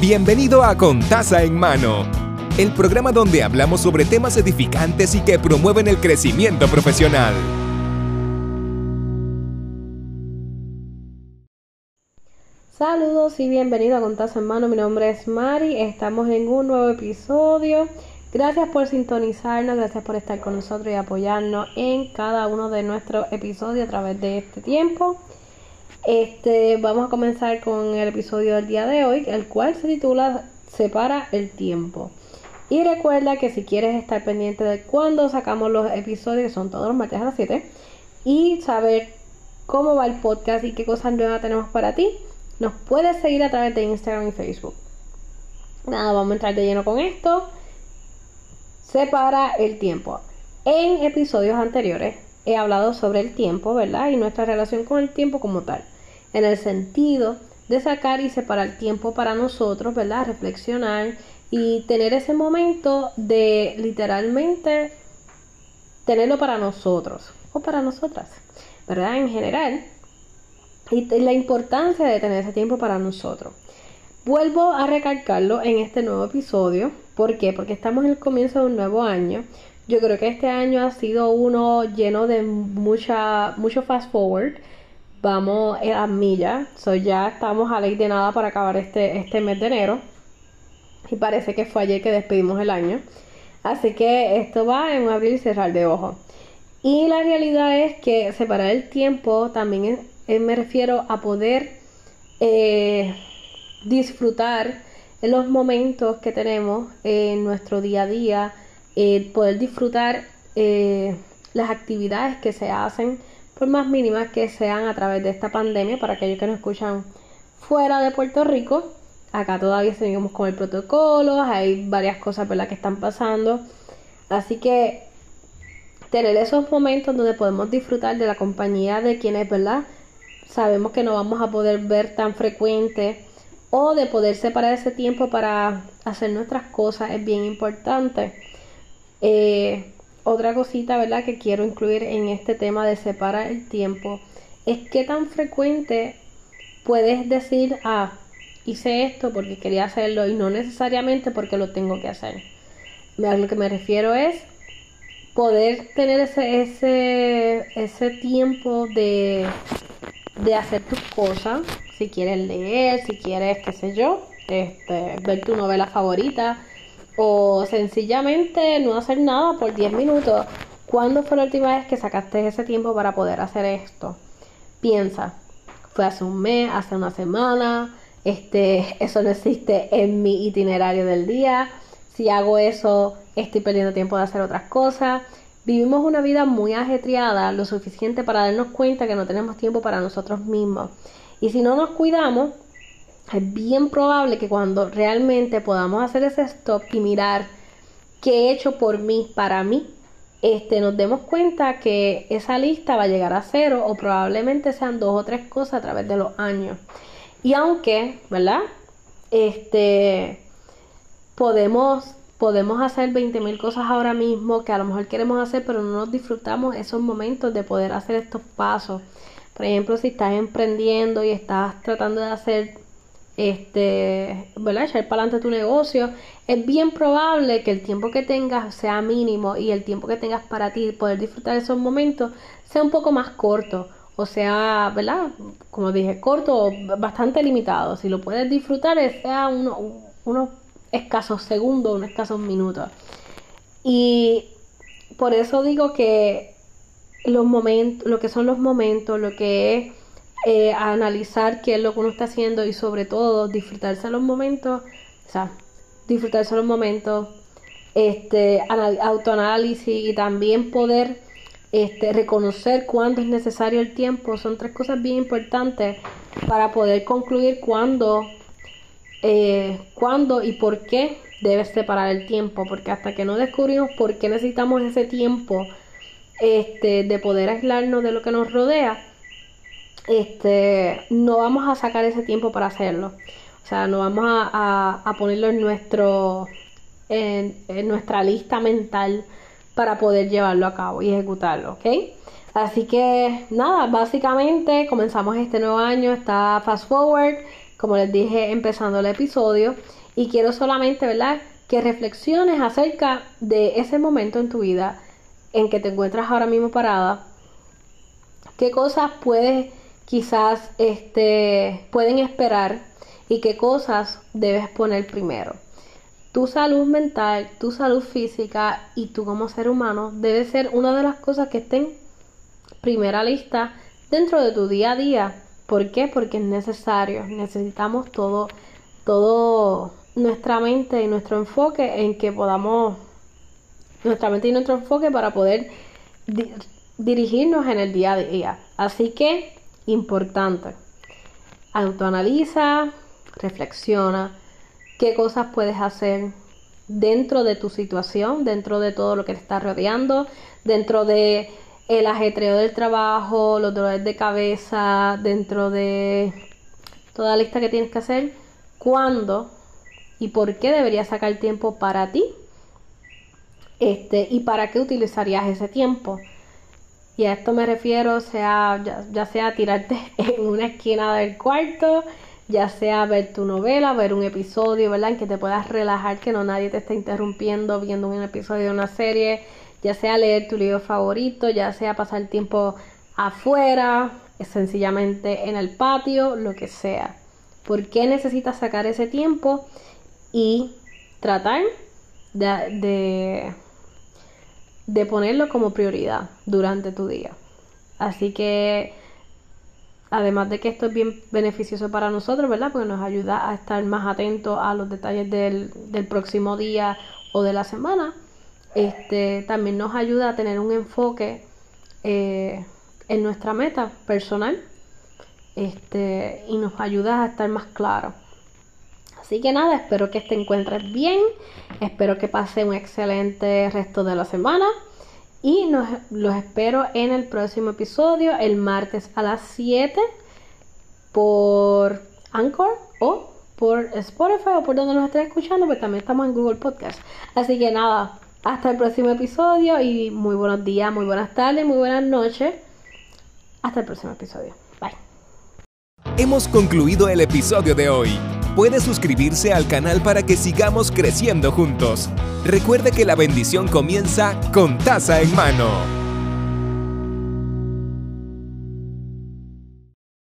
Bienvenido a Con Taza en Mano, el programa donde hablamos sobre temas edificantes y que promueven el crecimiento profesional. Saludos y bienvenido a Con Taza en Mano. Mi nombre es Mari. Estamos en un nuevo episodio. Gracias por sintonizarnos, gracias por estar con nosotros y apoyarnos en cada uno de nuestros episodios a través de este tiempo. Este, vamos a comenzar con el episodio del día de hoy, el cual se titula Separa el tiempo. Y recuerda que si quieres estar pendiente de cuándo sacamos los episodios, que son todos los martes a las 7, y saber cómo va el podcast y qué cosas nuevas tenemos para ti, nos puedes seguir a través de Instagram y Facebook. Nada, vamos a entrar de lleno con esto separa el tiempo. En episodios anteriores he hablado sobre el tiempo, ¿verdad? Y nuestra relación con el tiempo como tal. En el sentido de sacar y separar tiempo para nosotros, ¿verdad? Reflexionar y tener ese momento de literalmente tenerlo para nosotros o para nosotras, ¿verdad? En general. Y la importancia de tener ese tiempo para nosotros. Vuelvo a recalcarlo en este nuevo episodio. ¿Por qué? Porque estamos en el comienzo de un nuevo año. Yo creo que este año ha sido uno lleno de mucha, mucho fast forward. Vamos a millas. So ya estamos a ley de nada para acabar este, este mes de enero. Y parece que fue ayer que despedimos el año. Así que esto va en un abrir y cerrar de ojos. Y la realidad es que separar el tiempo también me refiero a poder eh, disfrutar los momentos que tenemos en nuestro día a día, eh, poder disfrutar eh, las actividades que se hacen, por más mínimas que sean a través de esta pandemia, para aquellos que nos escuchan fuera de Puerto Rico. Acá todavía seguimos con el protocolo, hay varias cosas ¿verdad? que están pasando. Así que tener esos momentos donde podemos disfrutar de la compañía de quienes, ¿verdad? Sabemos que no vamos a poder ver tan frecuente o de poder separar ese tiempo para hacer nuestras cosas es bien importante. Eh, otra cosita, ¿verdad? Que quiero incluir en este tema de separar el tiempo es qué tan frecuente puedes decir, ah, hice esto porque quería hacerlo y no necesariamente porque lo tengo que hacer. A lo que me refiero es poder tener ese, ese, ese tiempo de, de hacer tus cosas si quieres leer, si quieres, qué sé yo, este, ver tu novela favorita o sencillamente no hacer nada por 10 minutos. ¿Cuándo fue la última vez que sacaste ese tiempo para poder hacer esto? Piensa, fue hace un mes, hace una semana, este, eso no existe en mi itinerario del día. Si hago eso, estoy perdiendo tiempo de hacer otras cosas. Vivimos una vida muy ajetreada, lo suficiente para darnos cuenta que no tenemos tiempo para nosotros mismos. Y si no nos cuidamos, es bien probable que cuando realmente podamos hacer ese stop y mirar qué he hecho por mí, para mí, este, nos demos cuenta que esa lista va a llegar a cero o probablemente sean dos o tres cosas a través de los años. Y aunque, ¿verdad? Este, podemos, podemos hacer 20.000 cosas ahora mismo que a lo mejor queremos hacer, pero no nos disfrutamos esos momentos de poder hacer estos pasos. Por ejemplo, si estás emprendiendo y estás tratando de hacer, este, ¿verdad? Echar para adelante tu negocio, es bien probable que el tiempo que tengas sea mínimo y el tiempo que tengas para ti poder disfrutar esos momentos sea un poco más corto. O sea, ¿verdad? Como dije, corto, bastante limitado. Si lo puedes disfrutar, sea unos escasos segundos, unos escasos minutos. Y por eso digo que los momentos, lo que son los momentos, lo que es eh, analizar qué es lo que uno está haciendo y sobre todo disfrutarse los momentos, o sea, disfrutarse los momentos, este, autoanálisis y también poder este, reconocer cuándo es necesario el tiempo, son tres cosas bien importantes para poder concluir cuándo, eh, cuándo y por qué debes separar el tiempo, porque hasta que no descubrimos por qué necesitamos ese tiempo, este, de poder aislarnos de lo que nos rodea, este, no vamos a sacar ese tiempo para hacerlo. O sea, no vamos a, ponerlo en, nuestro, en, nuestra lista mental para poder llevarlo a cabo y ejecutarlo, ¿ok? Así que nada, básicamente comenzamos este nuevo año, está fast forward, como les dije empezando el episodio, y quiero solamente, ¿verdad? Que reflexiones acerca de ese momento en tu vida en que te encuentras ahora mismo parada. ¿Qué cosas puedes quizás este, pueden esperar y qué cosas debes poner primero? Tu salud mental, tu salud física y tú como ser humano debe ser una de las cosas que estén primera lista dentro de tu día a día. ¿Por qué? Porque es necesario. Necesitamos todo, todo nuestra mente y nuestro enfoque en que podamos, nuestra mente y nuestro enfoque para poder dirigirnos en el día a día. Así que, importante, autoanaliza, reflexiona, qué cosas puedes hacer dentro de tu situación, dentro de todo lo que te está rodeando, dentro de el ajetreo del trabajo, los dolores de cabeza, dentro de toda la lista que tienes que hacer, cuándo y por qué deberías sacar tiempo para ti este, y para qué utilizarías ese tiempo. Y a esto me refiero, sea, ya, ya sea tirarte en una esquina del cuarto, ya sea ver tu novela, ver un episodio, ¿verdad? En que te puedas relajar, que no nadie te esté interrumpiendo viendo un episodio de una serie, ya sea leer tu libro favorito, ya sea pasar tiempo afuera, sencillamente en el patio, lo que sea. ¿Por qué necesitas sacar ese tiempo y tratar de, de, ponerlo como prioridad durante tu día? Así que además de que esto es bien beneficioso para nosotros, ¿verdad? Porque nos ayuda a estar más atentos a los detalles del, del próximo día o de la semana este, también nos ayuda a tener un enfoque eh, en nuestra meta personal este, y nos ayuda a estar más claro. Así que nada, espero que te encuentres bien, espero que pase un excelente resto de la semana y los espero en el próximo episodio el martes a las 7 por Anchor o por Spotify o por donde nos estén escuchando, pues también estamos en Google Podcast. Así que nada, hasta el próximo episodio y muy buenos días, muy buenas tardes, muy buenas noches. Hasta el próximo episodio. Bye. Hemos concluido el episodio de hoy. Puede suscribirse al canal para que sigamos creciendo juntos. Recuerde que la bendición comienza con taza en mano.